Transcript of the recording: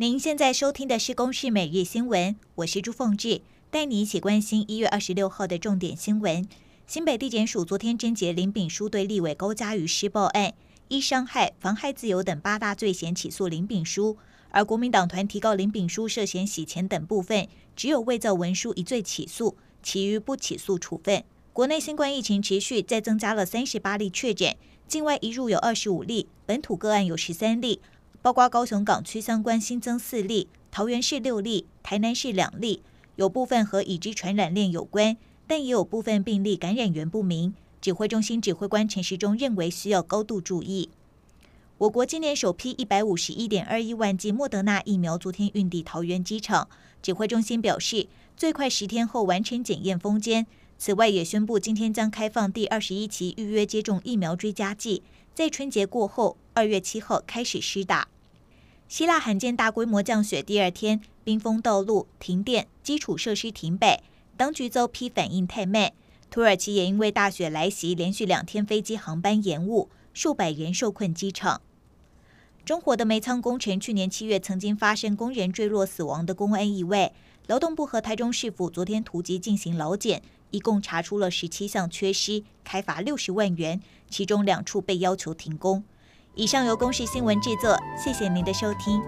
您现在收听的是《公视每日新闻》，我是朱凤智，带你一起关心一月二十六号的重点新闻。新北地检署昨天侦结林炳书对立委高嘉瑜施暴案，依伤害、妨害自由等八大罪嫌起诉林炳书，而国民党团提告林炳书涉嫌洗钱等部分，只有伪造文书一罪起诉，其余不起诉处分。国内新冠疫情持续，再增加了三十八例确诊，境外移入有二十五例，本土个案有十三例。包括高雄港区相关新增四例，桃园市六例，台南市两例，有部分和已知传染链有关，但也有部分病例感染源不明。指挥中心指挥官陈时中认为需要高度注意。我国今年首批一百五十一点二一万剂莫德纳疫苗昨天运抵桃园机场，指挥中心表示最快十天后完成检验封检。此外，也宣布今天将开放第二十一期预约接种疫苗追加剂。在春节过后，二月七号开始施打。希腊罕见大规模降雪，第二天冰封道路、停电、基础设施停摆，当局遭批反应太慢。土耳其也因为大雪来袭，连续两天飞机航班延误，数百人受困机场。中国的煤仓工程去年七月曾经发生工人坠落死亡的工安意外，劳动部和台中市府昨天突击进行劳检。一共查出了十七项缺失，开罚六十万元，其中两处被要求停工。以上由公视新闻制作，谢谢您的收听。